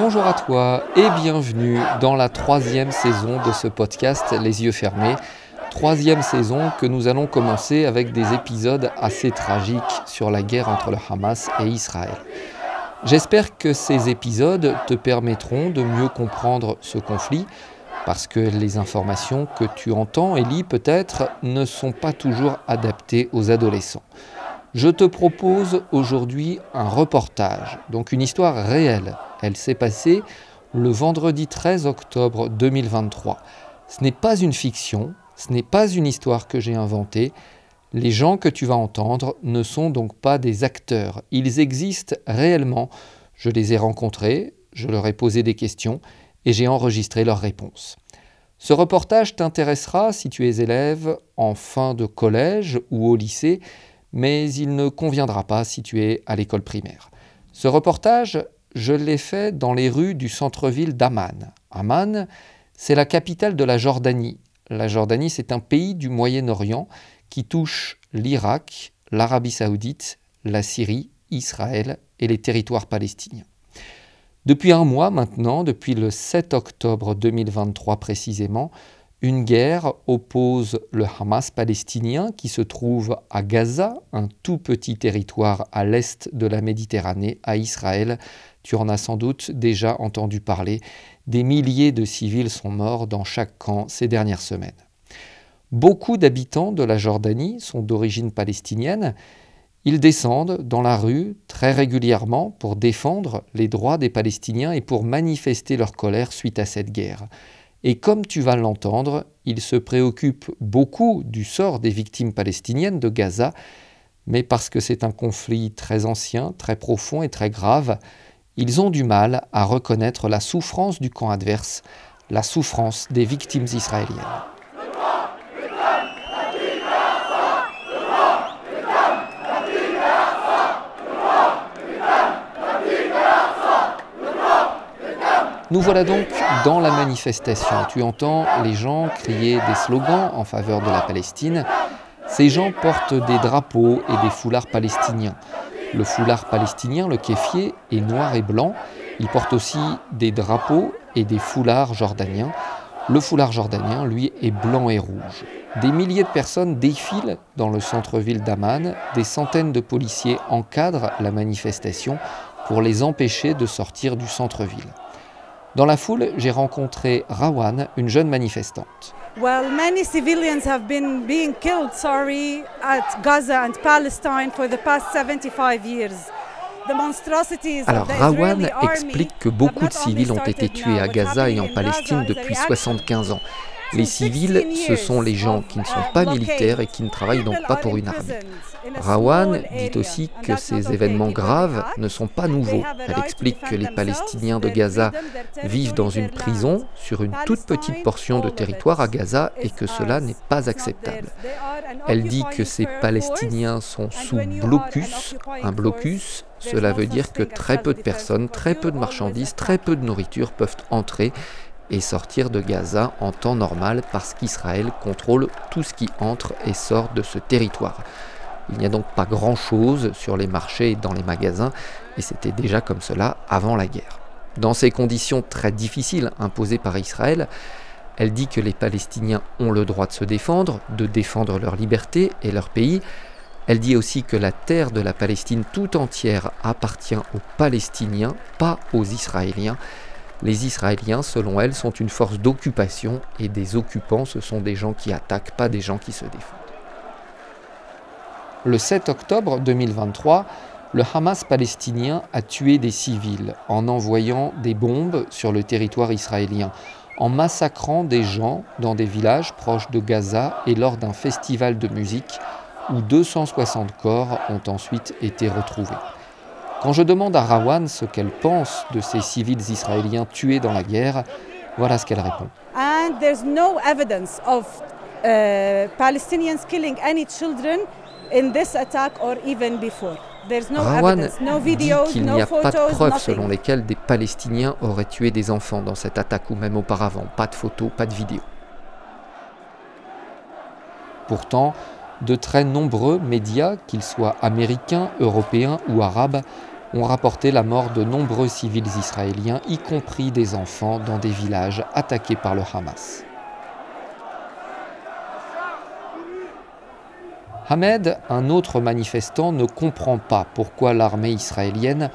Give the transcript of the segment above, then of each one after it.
Bonjour à toi et bienvenue dans la troisième saison de ce podcast Les yeux fermés. Troisième saison que nous allons commencer avec des épisodes assez tragiques sur la guerre entre le Hamas et Israël. J'espère que ces épisodes te permettront de mieux comprendre ce conflit, parce que les informations que tu entends et lis peut-être ne sont pas toujours adaptées aux adolescents. Je te propose aujourd'hui un reportage, donc une histoire réelle. Elle s'est passée le vendredi 13 octobre 2023. Ce n'est pas une fiction, ce n'est pas une histoire que j'ai inventée. Les gens que tu vas entendre ne sont donc pas des acteurs. Ils existent réellement. Je les ai rencontrés, je leur ai posé des questions et j'ai enregistré leurs réponses. Ce reportage t'intéressera si tu es élève en fin de collège ou au lycée mais il ne conviendra pas si tu es à l'école primaire. Ce reportage, je l'ai fait dans les rues du centre-ville d'Amman. Amman, c'est la capitale de la Jordanie. La Jordanie, c'est un pays du Moyen-Orient qui touche l'Irak, l'Arabie saoudite, la Syrie, Israël et les territoires palestiniens. Depuis un mois maintenant, depuis le 7 octobre 2023 précisément, une guerre oppose le Hamas palestinien qui se trouve à Gaza, un tout petit territoire à l'est de la Méditerranée, à Israël. Tu en as sans doute déjà entendu parler. Des milliers de civils sont morts dans chaque camp ces dernières semaines. Beaucoup d'habitants de la Jordanie sont d'origine palestinienne. Ils descendent dans la rue très régulièrement pour défendre les droits des Palestiniens et pour manifester leur colère suite à cette guerre. Et comme tu vas l'entendre, il se préoccupe beaucoup du sort des victimes palestiniennes de Gaza, mais parce que c'est un conflit très ancien, très profond et très grave, ils ont du mal à reconnaître la souffrance du camp adverse, la souffrance des victimes israéliennes. Nous voilà donc dans la manifestation. Tu entends les gens crier des slogans en faveur de la Palestine. Ces gens portent des drapeaux et des foulards palestiniens. Le foulard palestinien, le kéfier, est noir et blanc. Il porte aussi des drapeaux et des foulards jordaniens. Le foulard jordanien, lui, est blanc et rouge. Des milliers de personnes défilent dans le centre-ville d'Amman. Des centaines de policiers encadrent la manifestation pour les empêcher de sortir du centre-ville. Dans la foule, j'ai rencontré Rawan, une jeune manifestante. Well, many civilians have been being killed, sorry, at Gaza and Palestine for the past 75 years. Alors Rawan explique que beaucoup de civils ont été tués à Gaza et en Palestine depuis 75 ans. Les civils, ce sont les gens qui ne sont pas militaires et qui ne travaillent donc pas pour une armée. Rawan dit aussi que ces événements graves ne sont pas nouveaux. Elle explique que les Palestiniens de Gaza vivent dans une prison sur une toute petite portion de territoire à Gaza et que cela n'est pas acceptable. Elle dit que ces Palestiniens sont sous blocus. Un blocus, cela veut dire que très peu de personnes, très peu de marchandises, très peu de nourriture peuvent entrer et sortir de Gaza en temps normal parce qu'Israël contrôle tout ce qui entre et sort de ce territoire. Il n'y a donc pas grand-chose sur les marchés et dans les magasins, et c'était déjà comme cela avant la guerre. Dans ces conditions très difficiles imposées par Israël, elle dit que les Palestiniens ont le droit de se défendre, de défendre leur liberté et leur pays. Elle dit aussi que la terre de la Palestine tout entière appartient aux Palestiniens, pas aux Israéliens, les Israéliens, selon elle, sont une force d'occupation et des occupants, ce sont des gens qui attaquent, pas des gens qui se défendent. Le 7 octobre 2023, le Hamas palestinien a tué des civils en envoyant des bombes sur le territoire israélien, en massacrant des gens dans des villages proches de Gaza et lors d'un festival de musique où 260 corps ont ensuite été retrouvés. Quand je demande à Rawan ce qu'elle pense de ces civils israéliens tués dans la guerre, voilà ce qu'elle répond. And there's no evidence of uh, Palestinians killing any children in this attack or even before. There's no Rawan evidence, no videos, dit qu'il n'y a pas de preuves selon lesquelles des Palestiniens auraient tué des enfants dans cette attaque ou même auparavant. Pas de photos, pas de vidéos. Pourtant, de très nombreux médias, qu'ils soient américains, européens ou arabes, ont rapporté la mort de nombreux civils israéliens, y compris des enfants, dans des villages attaqués par le Hamas. Hamed, un autre manifestant, ne comprend pas pourquoi l'armée israélienne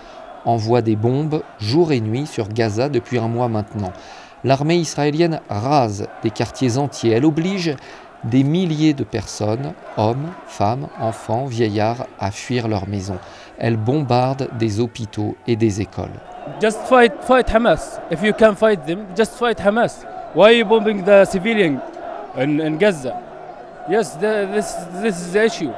envoie des bombes jour et nuit sur Gaza depuis un mois maintenant. L'armée israélienne rase des quartiers entiers. Elle oblige des milliers de personnes, hommes, femmes, enfants, vieillards, à fuir leur maison. Elle bombarde des hôpitaux et des écoles. Just fight, fight Hamas. If you can fight them, just fight Hamas. Why are you bombing the civilian in, Gaza? Yes, the, this, this is the issue.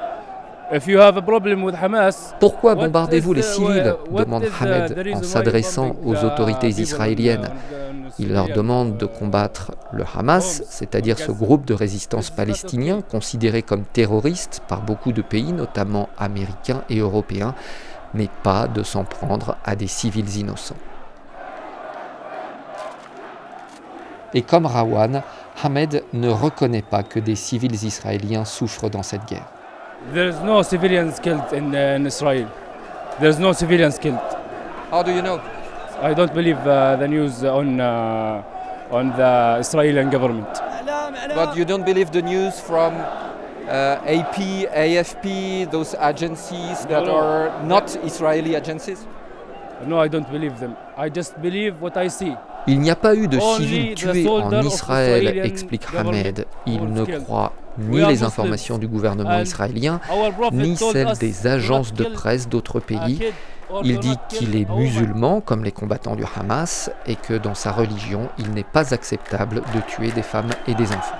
Pourquoi bombardez-vous les the- civils demande Hamed en s'adressant aux the autorités israéliennes. in Il leur demande de uh, combattre le Hamas, c'est-à-dire ce groupe de résistance palestinien considéré comme terroriste par beaucoup de pays, notamment américains et européens, mais pas de s'en prendre à des civils innocents. Et comme Rawan, Hamed ne reconnaît pas que des civils israéliens souffrent dans cette guerre. There's no civilians killed in, uh, in Israel. There's no civilians killed. How do you know? I don't believe uh, the news on uh, on the Israeli government. But you don't believe the news from uh, AP, AFP, those agencies that No, are not Israeli agencies? No, I don't believe them. I just believe what I see. Il n'y a pas eu de civils tués en Israël, explique Hamed. Il ne croit ni les informations du gouvernement israélien, ni celles des "Do agences de presse d'autres pays. Il dit qu'il est a woman." musulman, comme les combattants du Hamas, et que dans sa religion, il n'est pas acceptable de tuer des femmes et des enfants.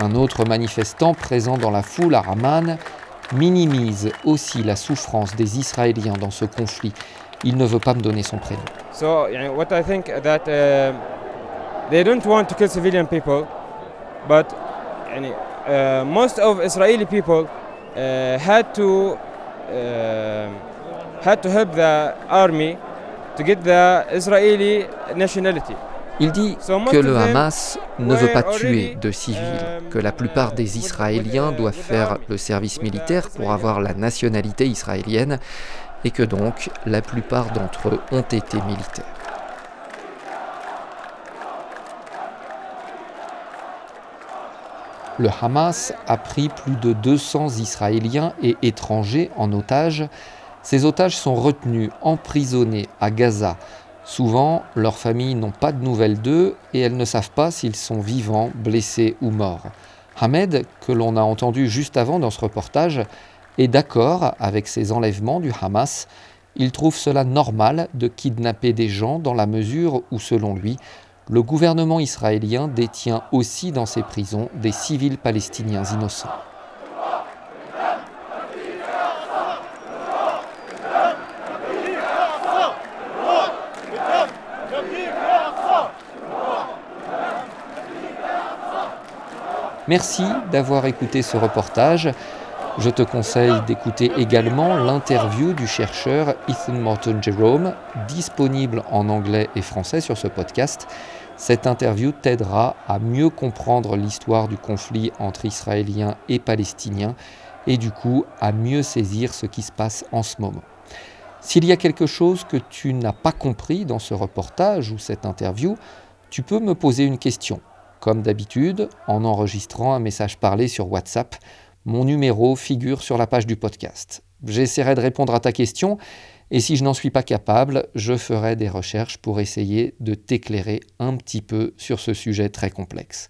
Un autre manifestant présent dans la foule à Raman minimise aussi la souffrance des Israéliens dans ce conflit il ne veut pas me donner son prénom. So, what I think that uh, they don't want to kill civilian people, but uh, most of Israeli people uh, had to um, had to help the army to get the Israeli nationality. Il dit que le Hamas ne veut pas tuer de civils, um, que la plupart des Israéliens doivent faire le service militaire pour avoir la nationalité israélienne et que donc la plupart d'entre eux ont été militaires. Le Hamas a pris plus de 200 Israéliens et étrangers en otage. Ces otages sont retenus, emprisonnés à Gaza. Souvent, leurs familles n'ont pas de nouvelles d'eux et elles ne savent pas s'ils sont vivants, blessés ou morts. Hamed, que l'on a entendu juste avant dans ce reportage, est d'accord avec ces enlèvements du Hamas. Il trouve cela normal de kidnapper des gens dans la mesure où, selon lui, le gouvernement israélien détient aussi dans ses prisons des civils palestiniens innocents. Merci d'avoir écouté ce reportage. Je te conseille d'écouter également l'interview du chercheur Ethan Morton Jerome, disponible en anglais et français sur ce podcast. Cette interview t'aidera à mieux comprendre l'histoire du conflit entre Israéliens et Palestiniens et du coup à mieux saisir ce qui se passe en ce moment. S'il y a quelque chose que tu n'as pas compris dans ce reportage ou cette interview, tu peux me poser une question. Comme d'habitude, en enregistrant un message parlé sur WhatsApp, mon numéro figure sur la page du podcast. J'essaierai de répondre à ta question et si je n'en suis pas capable, je ferai des recherches pour essayer de t'éclairer un petit peu sur ce sujet très complexe.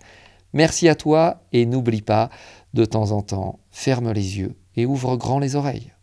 Merci à toi et n'oublie pas, de temps en temps, ferme les yeux et ouvre grand les oreilles.